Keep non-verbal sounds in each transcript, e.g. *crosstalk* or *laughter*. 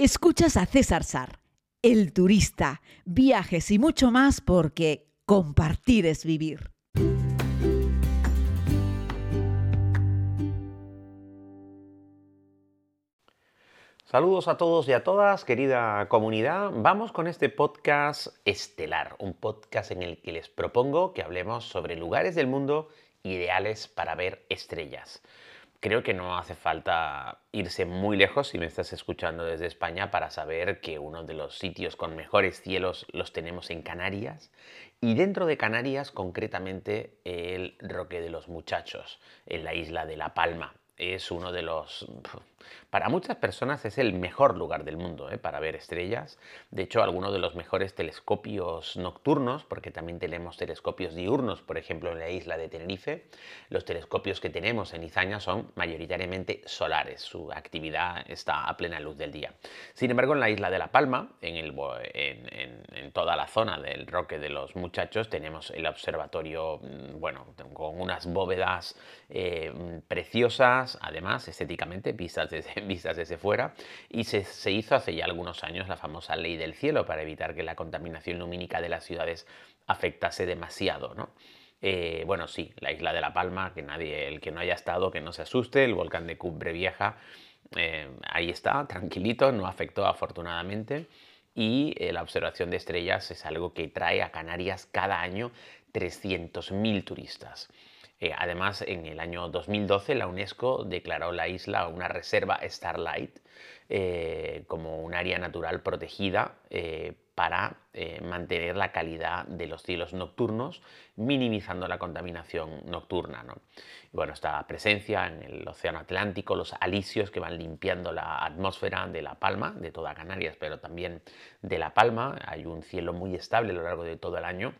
Escuchas a César Sar, el turista, viajes y mucho más porque compartir es vivir. Saludos a todos y a todas, querida comunidad. Vamos con este podcast estelar, un podcast en el que les propongo que hablemos sobre lugares del mundo ideales para ver estrellas creo que no hace falta irse muy lejos si me estás escuchando desde España para saber que uno de los sitios con mejores cielos los tenemos en Canarias. Y dentro de Canarias concretamente el Roque de los Muchachos, en la isla de La Palma es uno de los... Para muchas personas es el mejor lugar del mundo ¿eh? para ver estrellas. De hecho, algunos de los mejores telescopios nocturnos, porque también tenemos telescopios diurnos, por ejemplo, en la isla de Tenerife. Los telescopios que tenemos en Izaña son mayoritariamente solares. Su actividad está a plena luz del día. Sin embargo, en la isla de La Palma, en, el, en, toda la zona del Roque de los Muchachos, tenemos el observatorio, mm, bueno, con unas bóvedas eh, preciosas, además, estéticamente, vistas desde, *laughs* vistas desde fuera, y se, hizo hace ya algunos años la famosa ley del cielo para evitar que la contaminación lumínica de las ciudades afectase demasiado, ¿no? Eh, bueno, sí, la isla de La Palma, que nadie, el que no haya estado, que no se asuste, el volcán de Cumbre Vieja, eh, ahí está, tranquilito, no afectó afortunadamente. Y eh, la observación de estrellas es algo que trae a Canarias cada año 300.000 turistas. Eh, además, en el año 2012 la UNESCO declaró la isla una reserva Starlight eh, como un área natural protegida eh, para mantener la calidad de los cielos nocturnos, minimizando la contaminación nocturna. bueno, esta presencia en el Océano Atlántico, los alisios que van limpiando la atmósfera de La Palma, de toda Canarias, pero también de La Palma, hay un cielo muy estable a lo largo de todo el año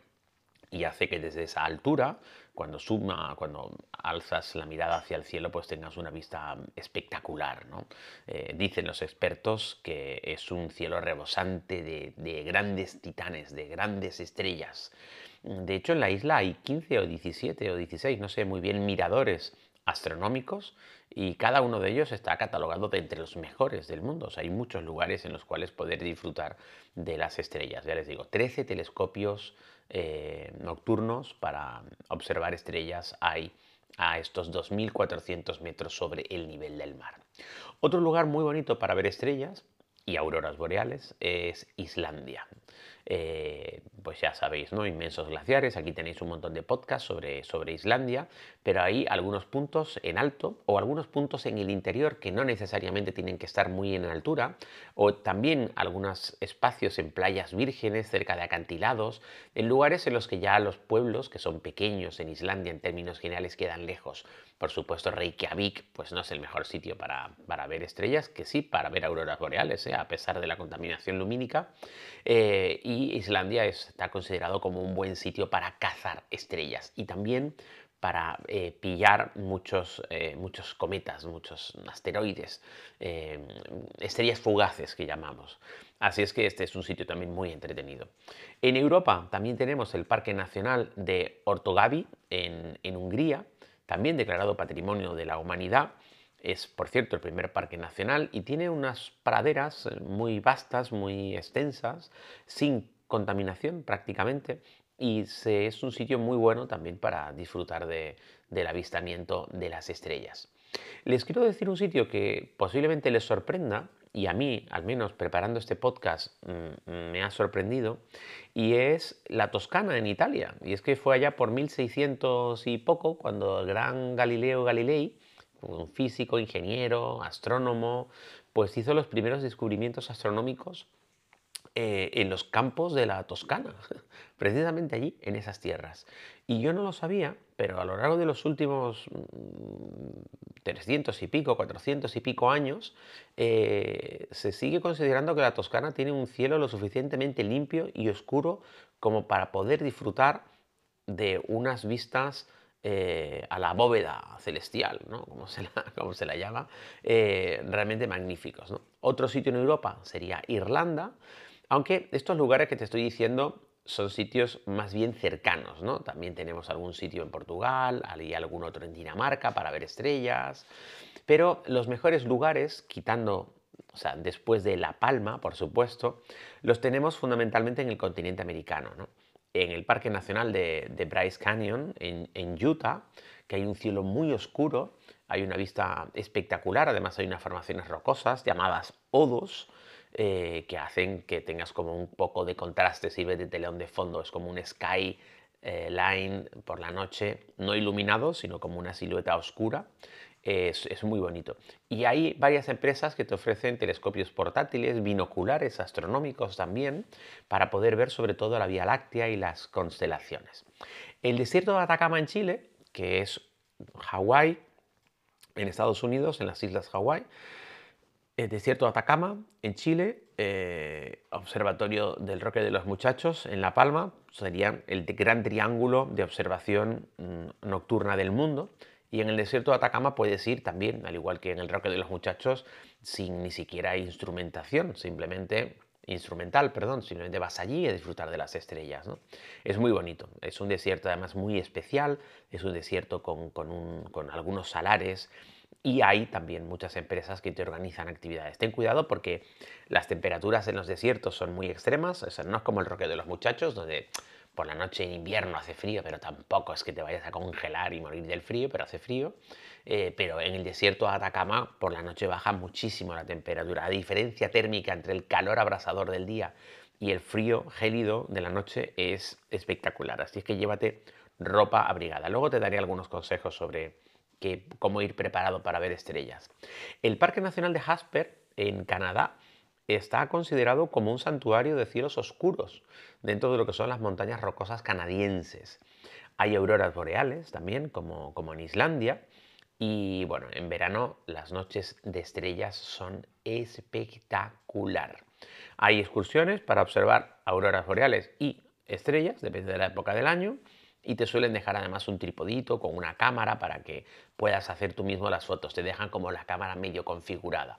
y hace que desde esa altura, cuando suma, cuando alzas la mirada hacia el cielo, pues tengas una vista espectacular. ¿no? Eh, dicen los expertos que es un cielo rebosante de, de, grandes titanes, de grandes estrellas. De hecho, en la isla hay 15 o 17 o 16, no sé muy bien, miradores astronómicos y cada uno de ellos está catalogado de entre los mejores del mundo. O sea, hay muchos lugares en los cuales poder disfrutar de las estrellas. Ya les digo, 13 telescopios eh, nocturnos para observar estrellas hay a estos 2.400 metros sobre el nivel del mar. Otro lugar muy bonito para ver estrellas y auroras boreales es Islandia. Eh, pues ya sabéis, ¿no? Inmensos glaciares, aquí tenéis un montón de podcasts sobre, sobre Islandia, pero hay algunos puntos en alto o algunos puntos en el interior que no necesariamente tienen que estar muy en altura, o también algunos espacios en playas vírgenes, cerca de acantilados, en lugares en los que ya los pueblos, que son pequeños en Islandia en términos generales, quedan lejos. Por supuesto, Reykjavik pues no es el mejor sitio para, para ver estrellas, que sí, para ver auroras boreales, ¿eh? a pesar de la contaminación lumínica. Eh, y Islandia está considerado como un buen sitio para cazar estrellas y también para eh, pillar muchos, muchos cometas, muchos asteroides, estrellas fugaces que llamamos. Así es que este es un sitio también muy entretenido. En Europa también tenemos el Parque Nacional de Ortogavi en, en Hungría, también declarado Patrimonio de la Humanidad. Es, por cierto, el primer parque nacional y tiene unas praderas eh, muy vastas, muy extensas, sin contaminación prácticamente. Y es un sitio muy bueno también para disfrutar del avistamiento de las estrellas. Les quiero decir un sitio que posiblemente les sorprenda, y a mí, al menos preparando este podcast, mm, me ha sorprendido, y es la Toscana en Italia. Y es que fue allá por 1600 y poco, cuando el gran Galileo Galilei, un físico, ingeniero, astrónomo, pues hizo los primeros descubrimientos astronómicos eh, en los campos de la Toscana, *laughs* precisamente allí, en esas tierras. Y yo no lo sabía, pero a lo largo de los últimos 300 mm, y pico, 400 y pico años, eh, se sigue considerando que la Toscana tiene un cielo lo suficientemente limpio y oscuro como para poder disfrutar de unas vistas eh, a la bóveda celestial, ¿no? *laughs* como, se la, como, se la, llama, realmente magníficos. Otro sitio en Europa sería Irlanda, aunque estos lugares que te estoy diciendo son sitios más bien cercanos, ¿no? También tenemos algún sitio en Portugal, algún otro en Dinamarca para ver estrellas, pero los mejores lugares, quitando o sea, después de La Palma, por supuesto, los tenemos fundamentalmente en el continente americano, en el Parque Nacional de, Bryce Canyon, en, Utah, que hay un cielo muy oscuro, hay una vista espectacular, además hay unas formaciones rocosas llamadas odos, eh, que hacen que tengas como un poco de contraste, sirve de telón de fondo, es como un sky eh, line por la noche, no iluminado, sino como una silueta oscura. Es, muy bonito. Y hay varias empresas que te ofrecen telescopios portátiles, binoculares astronómicos también, para poder ver sobre todo la Vía Láctea y las constelaciones. El desierto de Atacama en Chile, que es Hawái, en Estados Unidos, en las islas Hawái, el desierto de Atacama, en Chile, eh, Observatorio del Roque de los Muchachos, en La Palma, sería el gran triángulo de observación mm, nocturna del mundo. Y en el desierto de Atacama puedes ir también, al igual que en el Roque de los Muchachos, sin ni siquiera instrumentación, simplemente instrumental, perdón, simplemente vas allí a disfrutar de las estrellas. Es muy bonito, es un desierto además muy especial, es un desierto con, con algunos salares, y hay también muchas empresas que te organizan actividades. Ten cuidado porque las temperaturas en los desiertos son muy extremas, no es como el roque de los muchachos, donde por la noche en invierno hace frío, pero tampoco es que te vayas a congelar y morir del frío, pero hace frío. Eh, pero en el desierto de Atacama por la noche baja muchísimo la temperatura. La diferencia térmica entre el calor abrasador del día y el frío gélido de la noche es espectacular. Así es que llévate ropa abrigada. Luego te daré algunos consejos sobre que cómo ir preparado para ver estrellas. El Parque Nacional de Jasper, en Canadá, está considerado como un santuario de cielos oscuros dentro de lo que son las montañas rocosas canadienses. Hay auroras boreales también, como, como en Islandia, y bueno, en verano las noches de estrellas son espectacular. Hay excursiones para observar auroras boreales y estrellas, depende de la época del año, y te suelen dejar además un tripodito con una cámara para que puedas hacer tú mismo las fotos. Te dejan como la cámara medio configurada.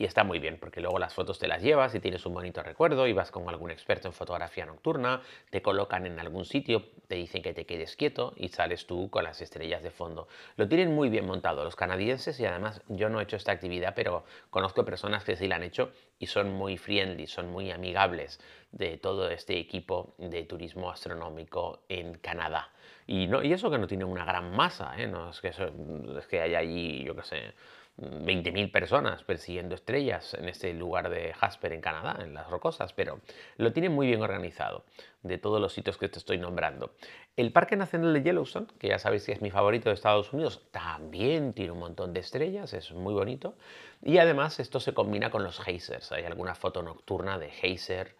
Y está muy bien, porque luego las fotos te las llevas y tienes un bonito recuerdo y vas con algún experto en fotografía nocturna, te colocan en algún sitio, te dicen que te quedes quieto y sales tú con las estrellas de fondo. Lo tienen muy bien montado los canadienses y además yo no he hecho esta actividad, pero conozco personas que sí la han hecho y son muy friendly, son muy amigables de todo este equipo de turismo astronómico en Canadá. Y, no, y eso que no tiene una gran masa, ¿eh? no es que, es que hay allí, yo qué sé, 20.000 personas persiguiendo estrellas en este lugar de Jasper en Canadá, en las rocosas, pero lo tiene muy bien organizado de todos los sitios que te estoy nombrando. El Parque Nacional de Yellowstone, que ya sabéis que es mi favorito de Estados Unidos, también tiene un montón de estrellas, es muy bonito. Y además esto se combina con los geysers. Hay alguna foto nocturna de geyser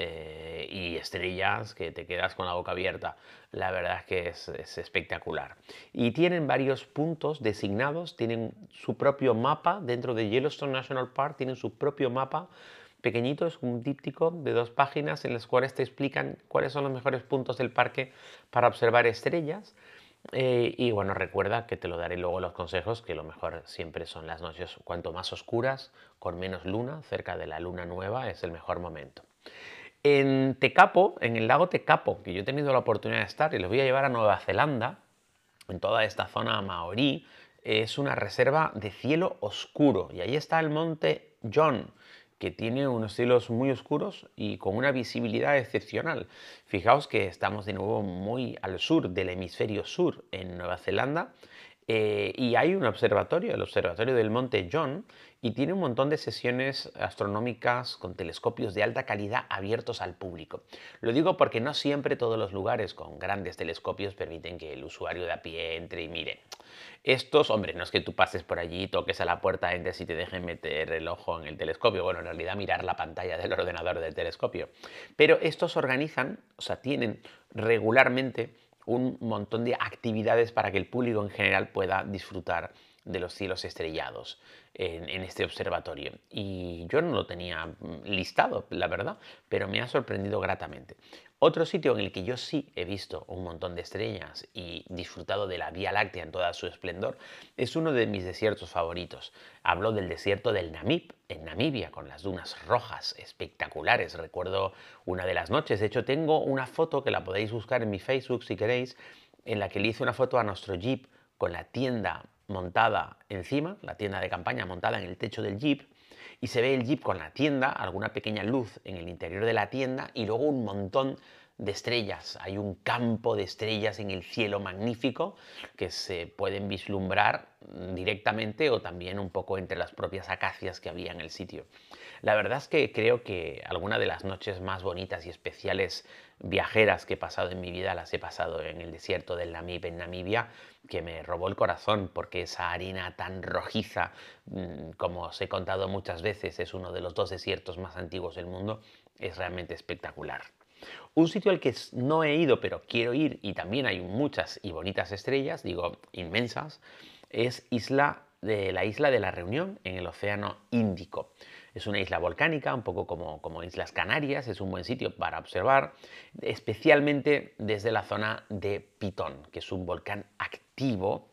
eh, y estrellas que te quedas con la boca abierta. La verdad es que es, espectacular. Y tienen varios puntos designados, tienen su propio mapa dentro de Yellowstone National Park, tienen su propio mapa pequeñito, es un díptico de dos páginas en las cuales te explican cuáles son los mejores puntos del parque para observar estrellas. Eh, y bueno, recuerda que te lo daré luego los consejos, que lo mejor siempre son las noches cuanto más oscuras, con menos luna, cerca de la luna nueva, es el mejor momento. En Tecapo, en el lago Tecapo, que yo he tenido la oportunidad de estar y los voy a llevar a Nueva Zelanda, en toda esta zona maorí, es una reserva de cielo oscuro. Y ahí está el monte John, que tiene unos cielos muy oscuros y con una visibilidad excepcional. Fijaos que estamos de nuevo muy al sur del hemisferio sur en Nueva Zelanda eh, y hay un observatorio, el observatorio del Monte John, y tiene un montón de sesiones astronómicas con telescopios de alta calidad abiertos al público. Lo digo porque no siempre todos los lugares con grandes telescopios permiten que el usuario de a pie entre y mire. Estos, hombre, no es que tú pases por allí, toques a la puerta, entres y te dejen meter el ojo en el telescopio. Bueno, en realidad mirar la pantalla del *laughs* ordenador del telescopio. Pero estos organizan, o sea, tienen regularmente un montón de actividades para que el público en general pueda disfrutar de los cielos estrellados en, este observatorio. Y yo no lo tenía mm, listado, la verdad, pero me ha sorprendido gratamente. Otro sitio en el que yo sí he visto un montón de estrellas y disfrutado de la Vía Láctea en toda su esplendor es uno de mis desiertos favoritos. Hablo del desierto del Namib, en Namibia, con las dunas rojas espectaculares. Recuerdo una de las noches, de hecho tengo una foto que la podéis buscar en mi Facebook si queréis, en la que le hice una foto a nuestro jeep con la tienda montada encima, la tienda de campaña montada en el techo del jeep, y se ve el jeep con la tienda, alguna pequeña luz en el interior de la tienda y luego un montón de estrellas. Hay un campo de estrellas en el cielo magnífico que se pueden vislumbrar directamente o también un poco entre las propias acacias que había en el sitio. La verdad es que creo que alguna de las noches más bonitas y especiales viajeras que he pasado en mi vida las he pasado en el desierto del Namib en Namibia, que me robó el corazón porque esa arena tan rojiza, mm, como os he contado muchas veces, es uno de los dos desiertos más antiguos del mundo, es realmente espectacular. Un sitio al que no he ido, pero quiero ir, y también hay muchas y bonitas estrellas, digo inmensas, es isla de la isla de la Reunión en el Océano Índico. Es una isla volcánica, un poco como, como Islas Canarias, es un buen sitio para observar, especialmente desde la zona de Pitón, que es un volcán activo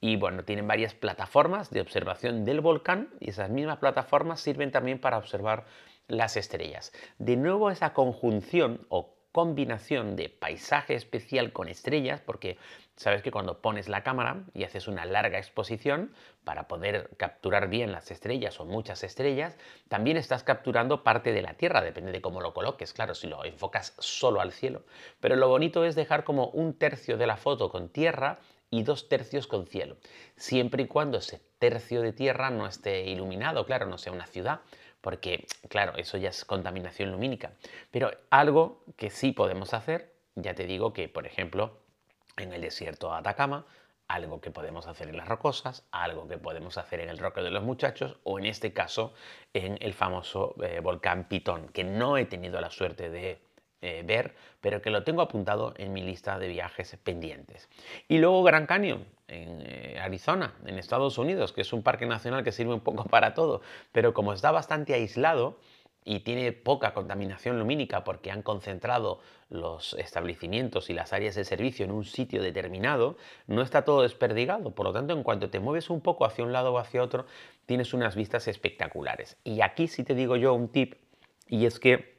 y bueno, tienen varias plataformas de observación del volcán y esas mismas plataformas sirven también para observar las estrellas. De nuevo esa conjunción o combinación de paisaje especial con estrellas, porque sabes que cuando pones la cámara y haces una larga exposición para poder capturar bien las estrellas o muchas estrellas, también estás capturando parte de la Tierra, depende de cómo lo coloques, claro, si lo enfocas solo al cielo. Pero lo bonito es dejar como un tercio de la foto con tierra y dos tercios con cielo, siempre y cuando ese tercio de tierra no esté iluminado, claro, no sea una ciudad, porque claro, eso ya es contaminación lumínica. Pero algo que sí podemos hacer, ya te digo que, por ejemplo, en el desierto de Atacama, algo que podemos hacer en las rocosas, algo que podemos hacer en el Roque de los Muchachos o en este caso en el famoso eh, volcán Pitón, que no he tenido la suerte de eh, ver, pero que lo tengo apuntado en mi lista de viajes pendientes. Y luego Gran Canyon, en eh, Arizona, en Estados Unidos, que es un parque nacional que sirve un poco *laughs* para todo, pero como está bastante aislado, y tiene poca contaminación lumínica porque han concentrado los establecimientos y las áreas de servicio en un sitio determinado, no está todo desperdigado. Por lo tanto, en cuanto te mueves un poco hacia un lado o hacia otro, tienes unas vistas espectaculares. Y aquí sí te digo yo un tip, y es que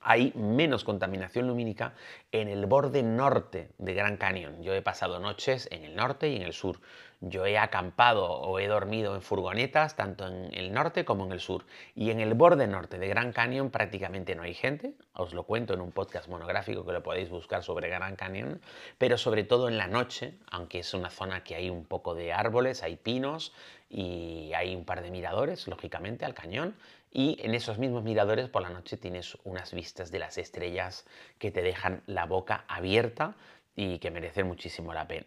hay menos contaminación lumínica en el borde norte de Gran Cañón. Yo he pasado noches en el norte y en el sur. Yo he acampado o he dormido en furgonetas tanto en el norte como en el sur. Y en el borde norte de Gran Cañón prácticamente no hay gente. Os lo cuento en un podcast monográfico que lo podéis buscar sobre Gran Cañón. Pero sobre todo en la noche, aunque es una zona que hay un poco de árboles, hay pinos y hay un par de miradores, lógicamente, al cañón y en esos mismos miradores por la noche tienes unas vistas de las estrellas que te dejan la boca abierta y que merecen muchísimo la pena.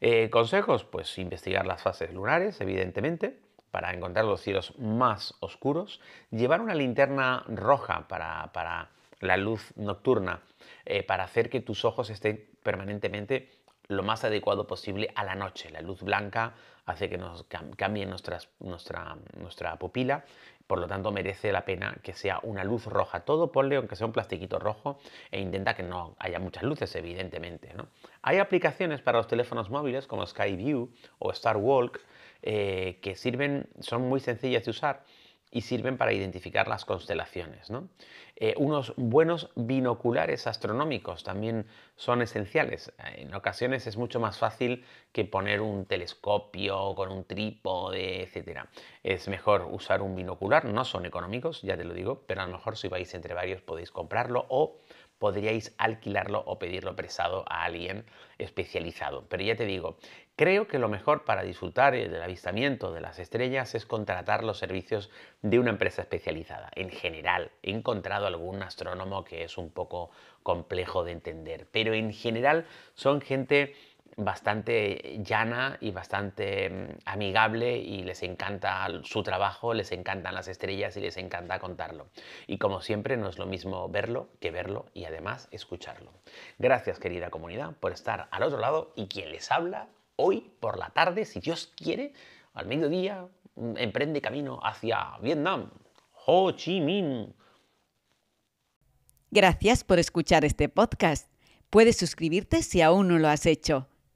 Eh, consejos, pues investigar las fases lunares, evidentemente, para encontrar los cielos más oscuros, llevar una linterna roja para, la luz nocturna, eh, para hacer que tus ojos estén permanentemente lo más adecuado posible a la noche. La luz blanca hace que nos cambie nuestra, nuestra pupila por lo tanto, merece la pena que sea una luz roja. Todo ponle, aunque sea un plastiquito rojo, e intenta que no haya muchas luces, evidentemente. ¿no? Hay aplicaciones para los teléfonos móviles como Skyview o Starwalk eh, que sirven, son muy sencillas de usar y sirven para identificar las constelaciones. Eh, unos buenos binoculares astronómicos también son esenciales. En ocasiones es mucho más fácil que poner un telescopio con un trípode, etc. Es mejor usar un binocular, no son económicos, ya te lo digo, pero a lo mejor si vais entre varios podéis comprarlo o podríais alquilarlo o pedirlo prestado a alguien especializado. Pero ya te digo, creo que lo mejor para disfrutar del avistamiento de las estrellas es contratar los servicios de una empresa especializada. En general, he encontrado algún astrónomo que es un poco complejo de entender, pero en general son gente bastante llana y bastante mm, amigable y les encanta su trabajo, les encantan las estrellas y les encanta contarlo. Y como siempre no es lo mismo verlo que verlo y además escucharlo. Gracias querida comunidad por estar al otro lado y quien les habla hoy por la tarde, si Dios quiere, al mediodía, mm, emprende camino hacia Vietnam. Ho Chi Minh. Gracias por escuchar este podcast. Puedes suscribirte si aún no lo has hecho